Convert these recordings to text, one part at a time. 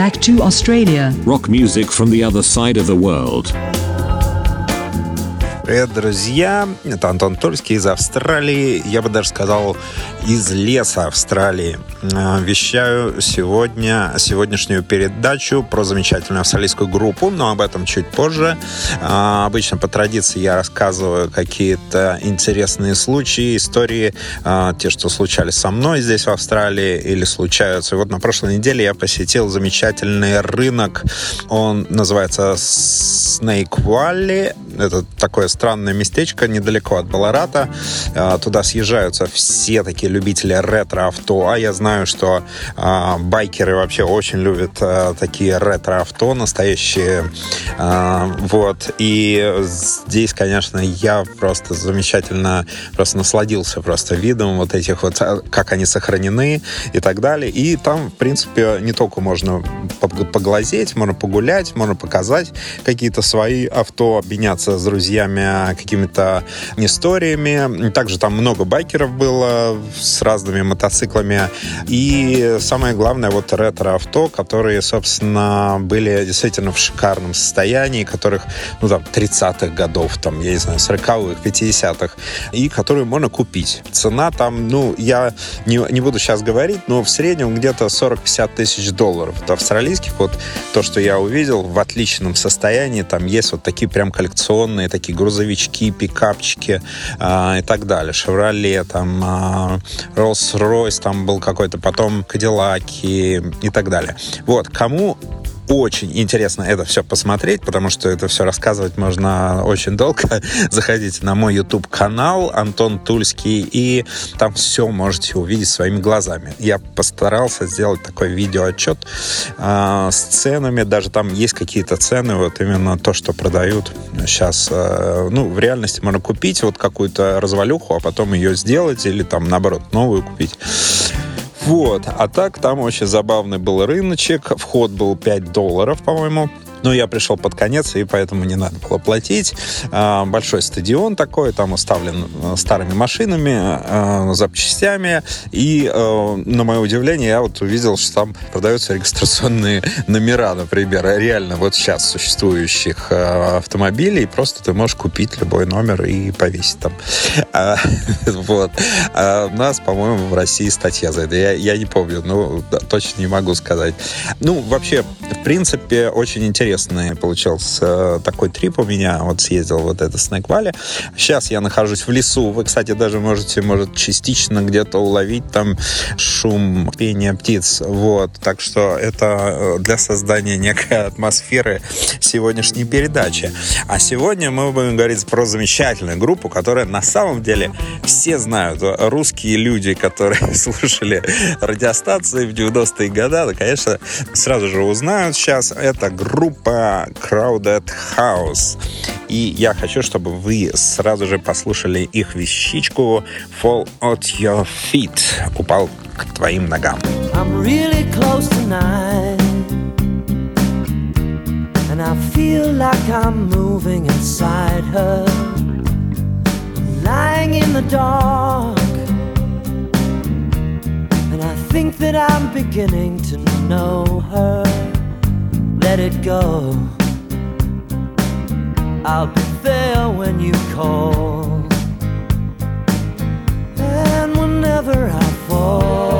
back to Australia. Rock music from the other side of the world. Привет, друзья! Это Антон Тульский из Австралии. Я бы даже сказал, из леса Австралии. Э, вещаю сегодня сегодняшнюю передачу про замечательную австралийскую группу, но об этом чуть позже. Э, обычно по традиции я рассказываю какие-то интересные случаи, истории, э, те, что случались со мной здесь в Австралии или случаются. И вот на прошлой неделе я посетил замечательный рынок. Он называется Snake Valley. Это такое странное местечко недалеко от Баларата. А, туда съезжаются все такие любители ретро-авто. А я знаю, что а, байкеры вообще очень любят а, такие ретро-авто настоящие. Вот. И здесь, конечно, я просто замечательно просто насладился просто видом вот этих вот, как они сохранены и так далее. И там, в принципе, не только можно поглазеть, можно погулять, можно показать какие-то свои авто, обменяться с друзьями какими-то историями. Также там много байкеров было с разными мотоциклами. И самое главное, вот ретро-авто, которые, собственно, были действительно в шикарном состоянии, которых, ну, там, 30-х годов, там, я не знаю, 40-х, 50-х, и которые можно купить. Цена там, ну, я не, не буду сейчас говорить, но в среднем где-то 40-50 тысяч долларов. Это австралийских, вот то, что я увидел, в отличном состоянии, там есть вот такие прям коллекционные такие грузовички, пикапчики э, и так далее. Шевроле, там, э, Rolls-Royce, там был какой-то потом Кадиллаки и так далее. Вот, кому очень интересно это все посмотреть, потому что это все рассказывать можно очень долго. Заходите на мой YouTube-канал Антон Тульский, и там все можете увидеть своими глазами. Я постарался сделать такой видеоотчет э, с ценами. Даже там есть какие-то цены, вот именно то, что продают сейчас. Э, ну, в реальности можно купить вот какую-то развалюху, а потом ее сделать или там, наоборот, новую купить. Вот. А так там очень забавный был рыночек. Вход был 5 долларов, по-моему. Но я пришел под конец, и поэтому не надо было платить. А, большой стадион такой, там уставлен э, старыми машинами, э, запчастями. И, э, на мое удивление, я вот увидел, что там продаются регистрационные номера, например, реально вот сейчас существующих автомобилей. Просто ты можешь купить любой номер и повесить там. А, вот. А у нас, по-моему, в России статья за это. Я, я не помню, но точно не могу сказать. Ну, вообще, в принципе, очень интересно интересный получился э, такой трип у меня. Вот съездил вот это Снэк Валли. Сейчас я нахожусь в лесу. Вы, кстати, даже можете, может, частично где-то уловить там шум пения птиц. Вот. Так что это э, для создания некой атмосферы сегодняшней передачи. А сегодня мы будем говорить про замечательную группу, которая на самом деле все знают. Русские люди, которые слушали радиостанции в 90-е годы, да, конечно, сразу же узнают сейчас. Это группа группа Crowded House. И я хочу, чтобы вы сразу же послушали их вещичку Fall at Your Feet. Упал к твоим ногам. I'm really close tonight And I feel like I'm moving inside her Lying in the dark And I think that I'm beginning to know her let it go. I'll be there when you call. And whenever I fall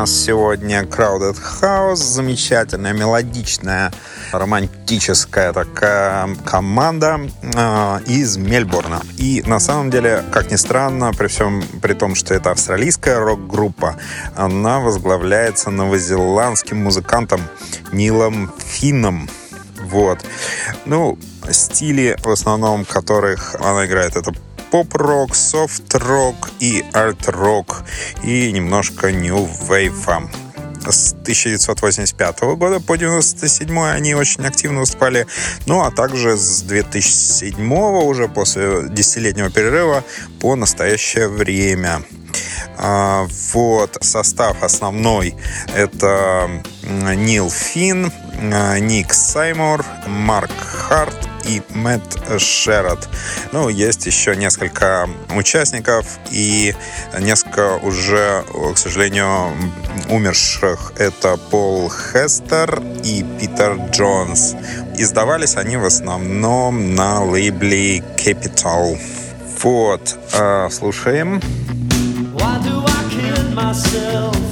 нас сегодня Crowded House, замечательная, мелодичная, романтическая такая команда э, из Мельбурна. И на самом деле, как ни странно, при всем при том, что это австралийская рок-группа, она возглавляется новозеландским музыкантом Нилом Финном. Вот. Ну, стили, в основном которых она играет, это поп-рок, софт-рок и арт-рок и немножко нью-вейва. С 1985 года по 1997 они очень активно выступали. Ну, а также с 2007 уже после десятилетнего перерыва по настоящее время. А, вот, состав основной это Нил Финн, Ник Саймор, Марк Харт и Мэтт Шеррот. Ну, есть еще несколько участников и несколько уже, к сожалению, умерших. Это Пол Хестер и Питер Джонс. Издавались они в основном на лейбле Capital. Вот, э, слушаем. Why do I kid myself?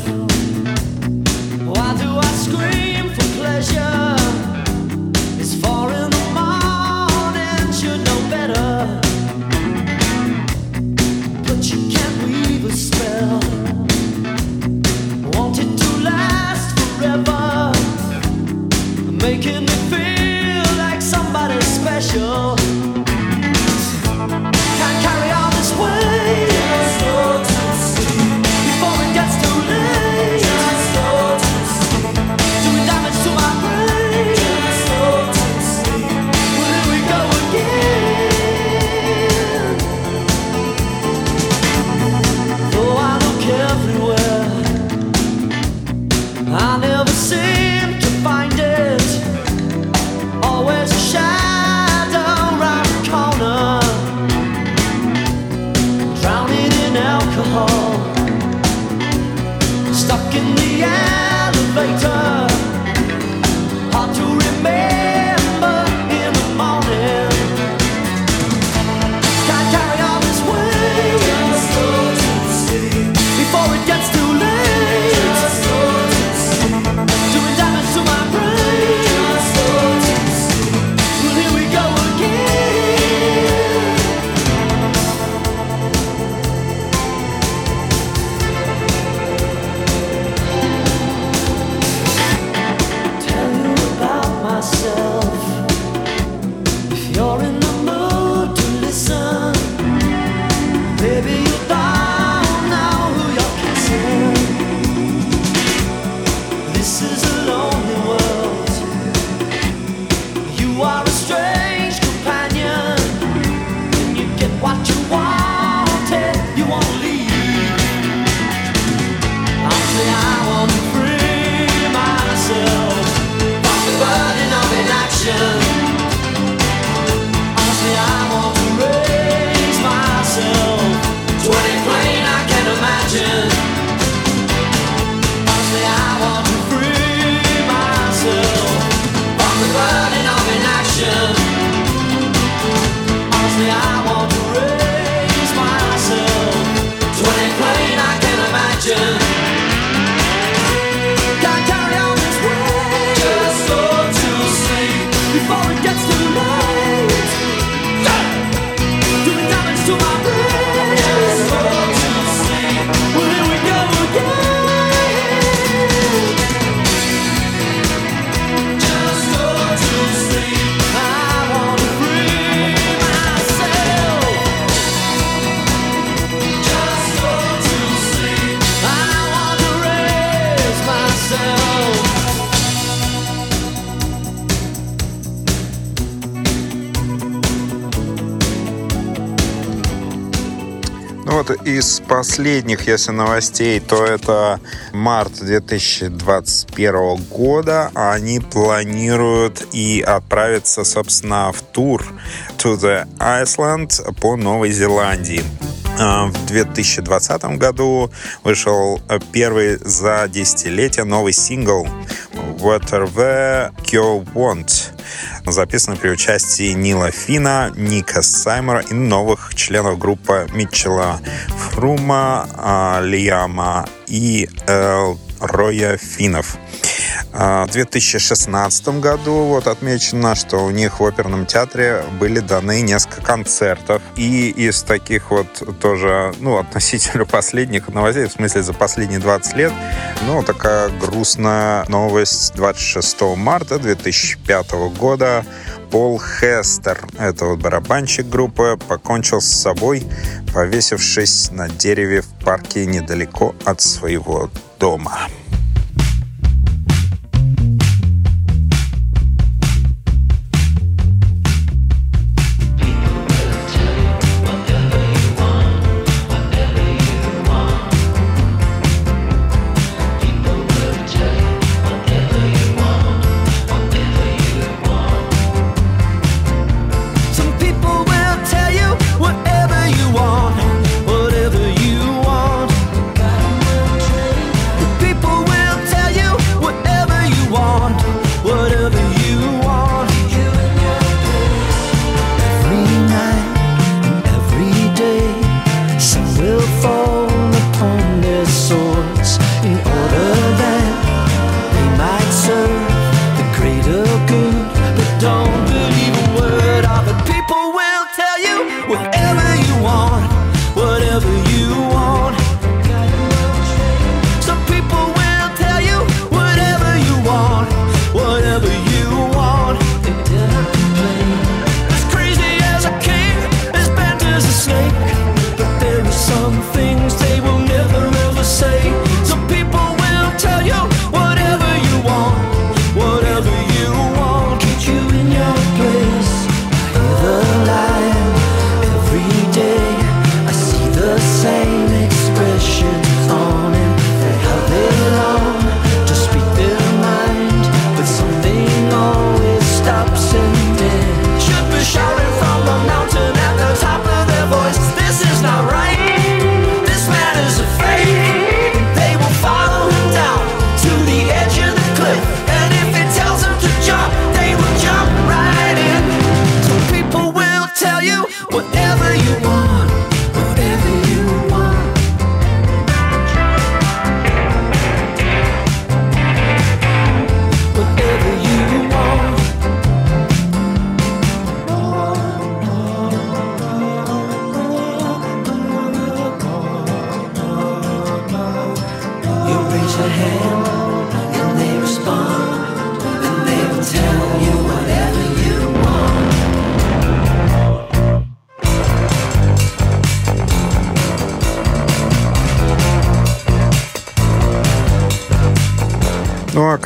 Из последних, если новостей, то это март 2021 года. Они планируют и отправиться, собственно, в тур to the Iceland по Новой Зеландии. А, в 2020 году вышел первый за десятилетие новый сингл Whatever You Want, записанный при участии Нила Фина, Ника Саймера и новых членов группы Митчелла Фрума, а, Лиама и Эл Роя Финов. А, в 2016 году вот отмечено, что у них в оперном театре были даны несколько концертов. И из таких вот тоже, ну, относительно последних новостей, в смысле за последние 20 лет, ну, такая грустная новость 26 марта 2005 года. Пол Хестер, это вот барабанщик группы, покончил с собой, повесившись на дереве в парке недалеко от своего дома.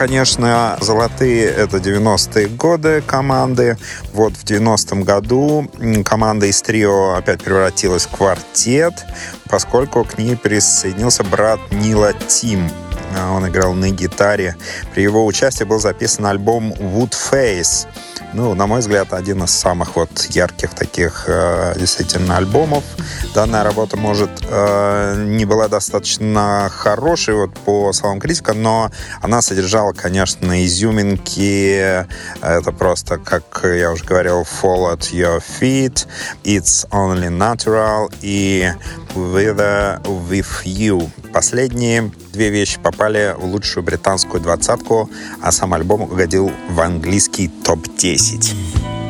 Конечно, золотые — это 90-е годы команды. Вот в 90-м году команда из трио опять превратилась в квартет, поскольку к ней присоединился брат Нила Тим. Он играл на гитаре. При его участии был записан альбом Wood Face — ну, на мой взгляд, один из самых вот ярких таких э, действительно альбомов. Данная работа, может, э, не была достаточно хорошей вот по словам критика, но она содержала, конечно, изюминки. Это просто, как я уже говорил, Fall at Your Feet, It's Only Natural и With, with You. Последние две вещи попали в лучшую британскую двадцатку, а сам альбом угодил в английский топ-10.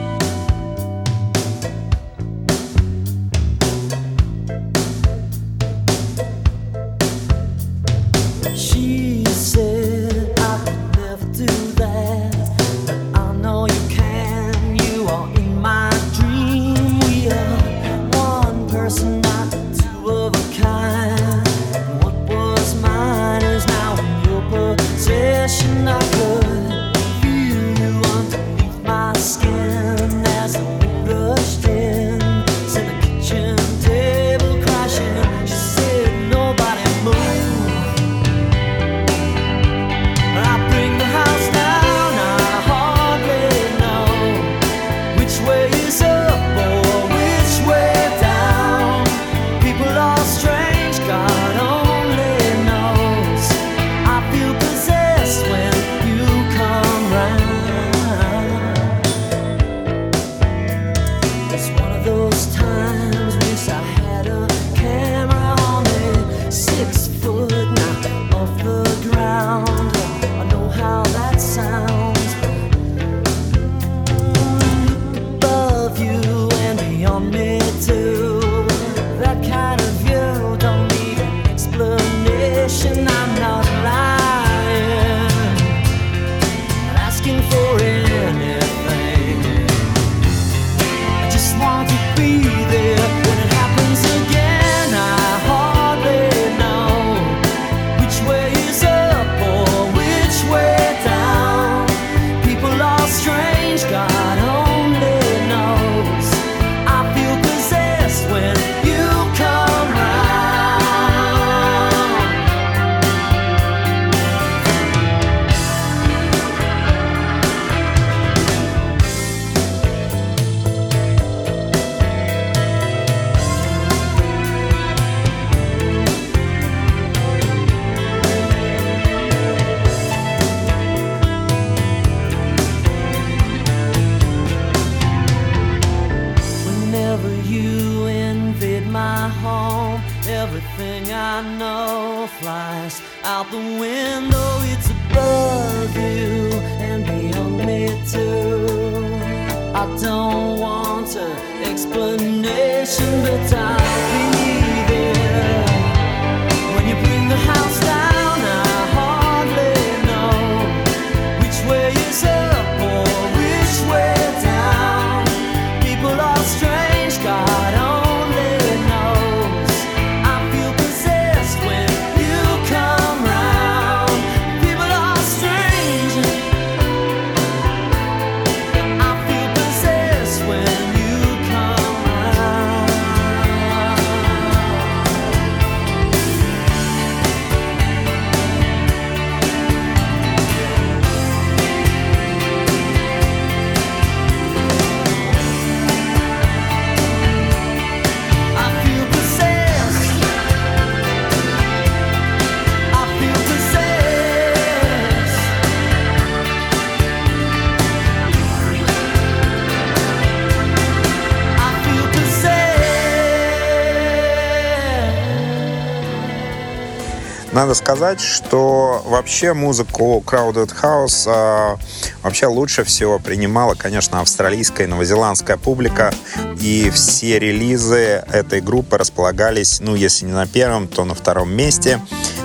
Надо сказать, что вообще музыку Crowded House э, вообще лучше всего принимала, конечно, австралийская и новозеландская публика. И все релизы этой группы располагались, ну, если не на первом, то на втором месте.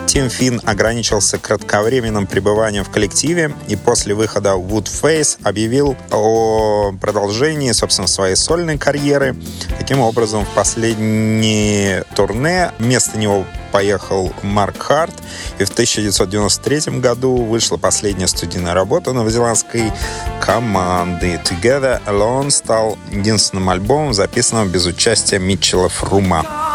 Тим Финн ограничился кратковременным пребыванием в коллективе и после выхода Woodface объявил о продолжении, собственно, своей сольной карьеры. Таким образом, в последнее турне вместо него поехал Марк Харт, и в 1993 году вышла последняя студийная работа новозеландской команды. Together Alone стал единственным альбомом, записанным без участия Митчелла Фрума.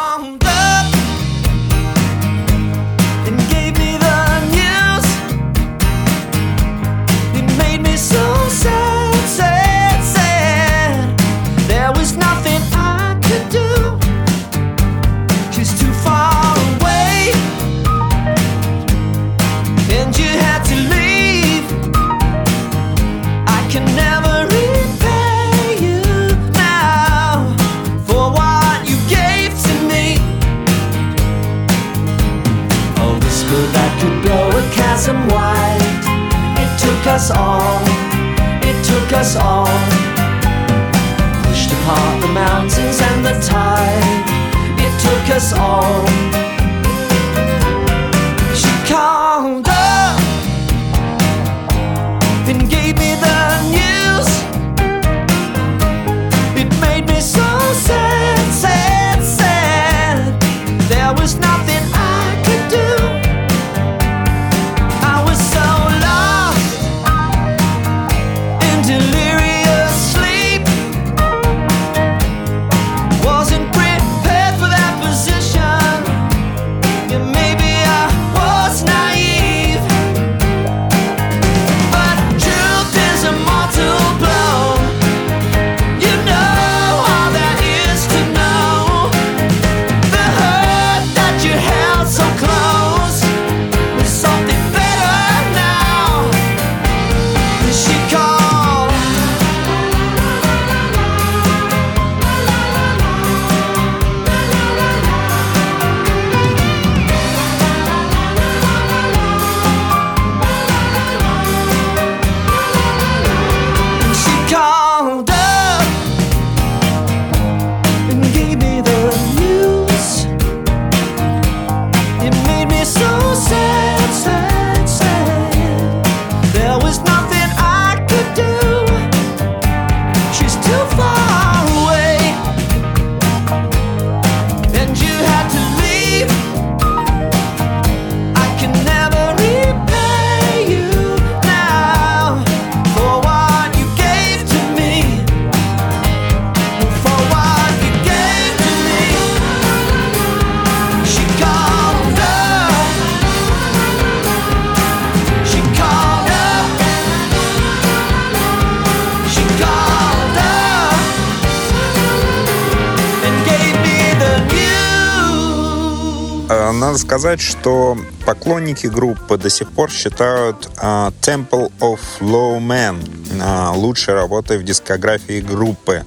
Надо сказать, что поклонники группы до сих пор считают uh, Temple of Low Man uh, лучшей работой в дискографии группы.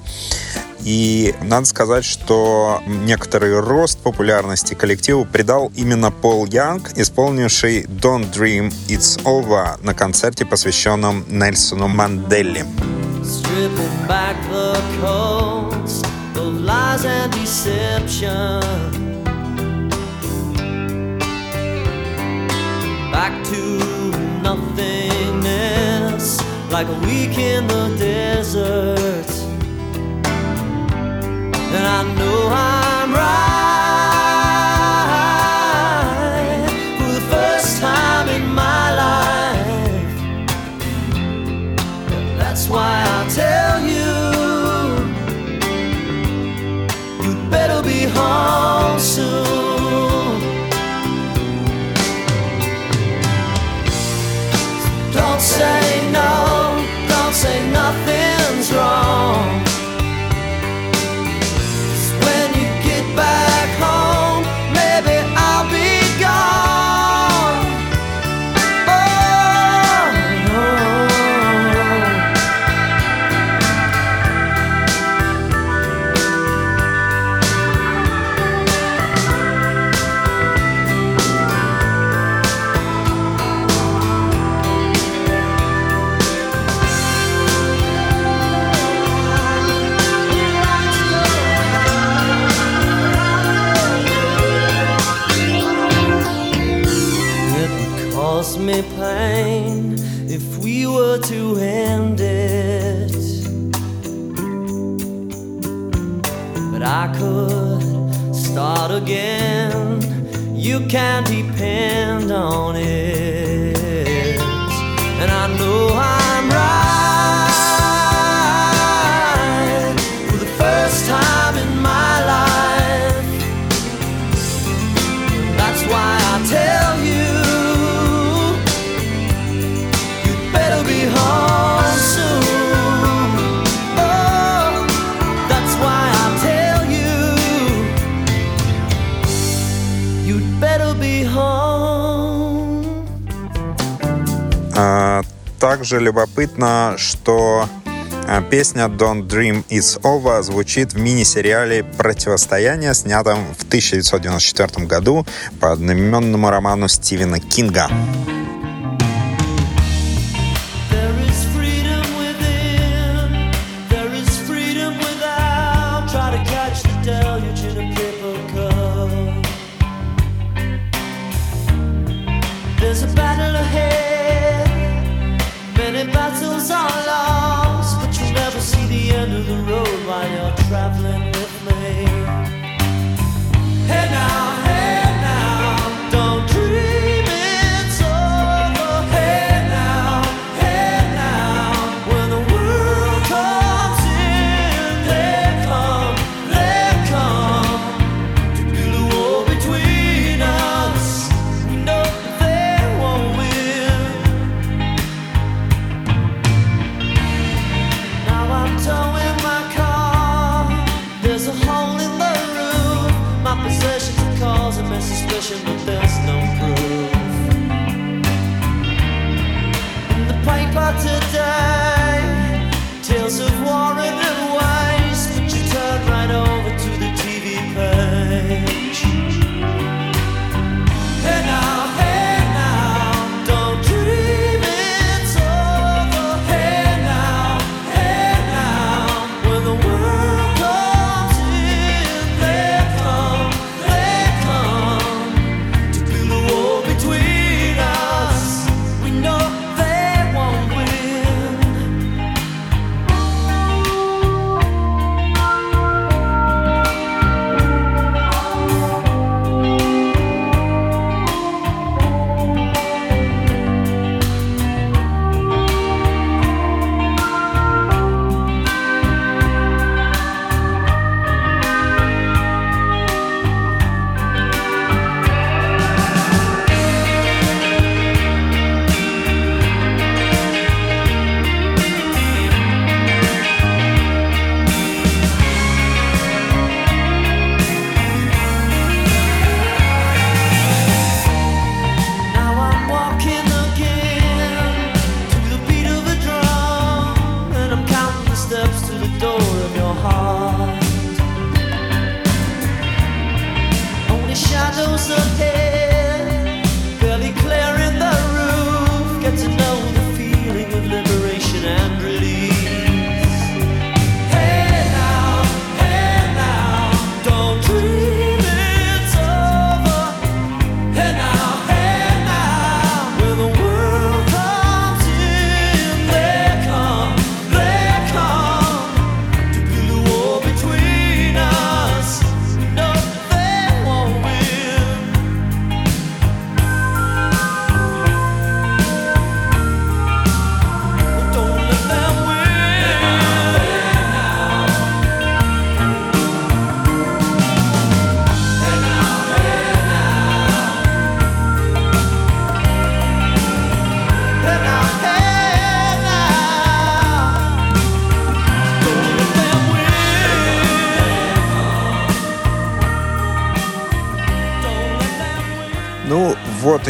И надо сказать, что некоторый рост популярности коллективу придал именно Пол Янг, исполнивший Don't Dream It's Over на концерте, посвященном Нельсону Манделли. Stripping back the coats of lies and deception. Back to nothingness, like a week in the desert. And I know I'm right cause me pain if we were to end it. But I could start again. You can depend on it. And I know I'm right Также любопытно, что а, песня Don't Dream It's Over звучит в мини-сериале «Противостояние», снятом в 1994 году по одноименному роману Стивена Кинга.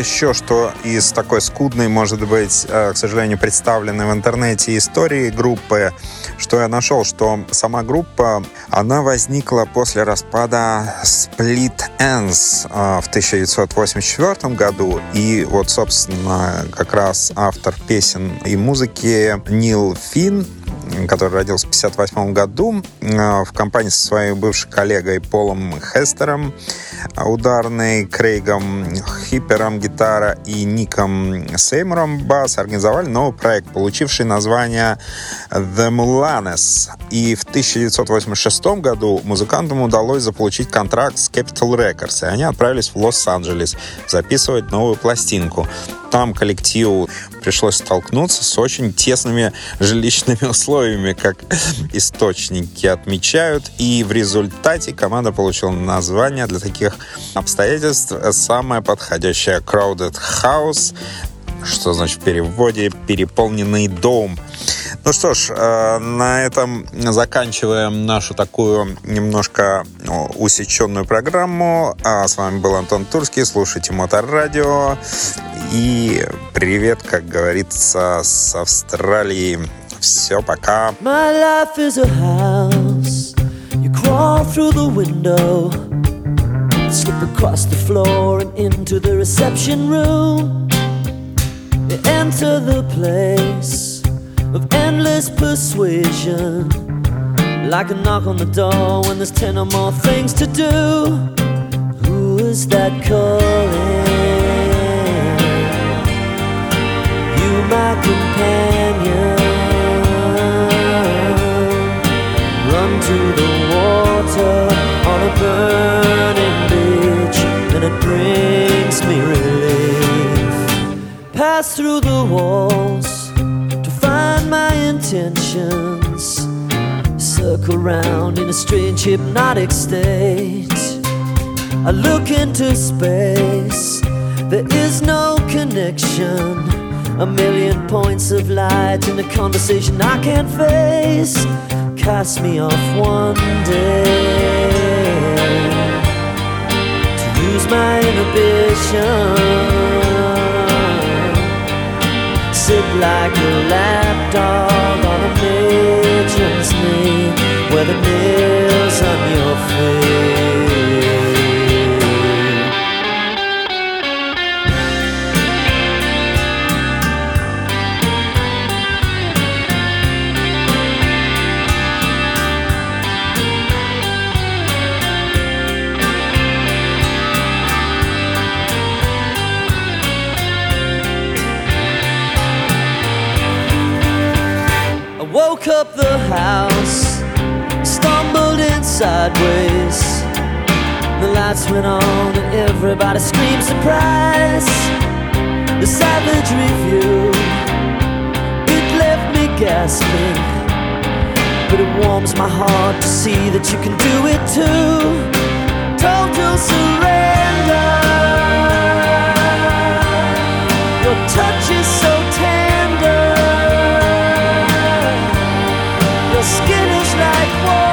Еще что из такой скудной, может быть, э, к сожалению, представленной в интернете истории группы, что я нашел, что сама группа, она возникла после распада Split Ends э, в 1984 году. И вот, собственно, как раз автор песен и музыки Нил Финн который родился в 1958 году, э, в компании со своим бывшим коллегой Полом Хестером, ударной, Крейгом Хиппером гитара и Ником Сеймуром бас организовали новый проект, получивший название The Mulanes. И в 1986 году музыкантам удалось заполучить контракт с Capital Records, и они отправились в Лос-Анджелес записывать новую пластинку там коллективу пришлось столкнуться с очень тесными жилищными условиями, как источники отмечают. И в результате команда получила название для таких обстоятельств самое подходящее Crowded House, что значит в переводе «переполненный дом». Ну что ж, э, на этом заканчиваем нашу такую немножко усеченную программу. А с вами был Антон Турский. Слушайте Моторадио. И привет, как говорится, с Австралии. Все, пока. My across the floor and into the reception room. You enter the place of endless persuasion. Like a knock on the door when there's ten or more things to do. Who is that calling? You, my companion. Run to the water on a burning beach, and it brings me relief. Pass through the my intentions. Circle round in a strange hypnotic state. I look into space, there is no connection a million points of light in a conversation I can't face. Cast me off one day to use my inhibition. Sit like a lapdog where the nails on your face. went on and everybody screamed surprise. The savage review, it left me gasping. But it warms my heart to see that you can do it too. Total surrender. Your touch is so tender. Your skin is like water.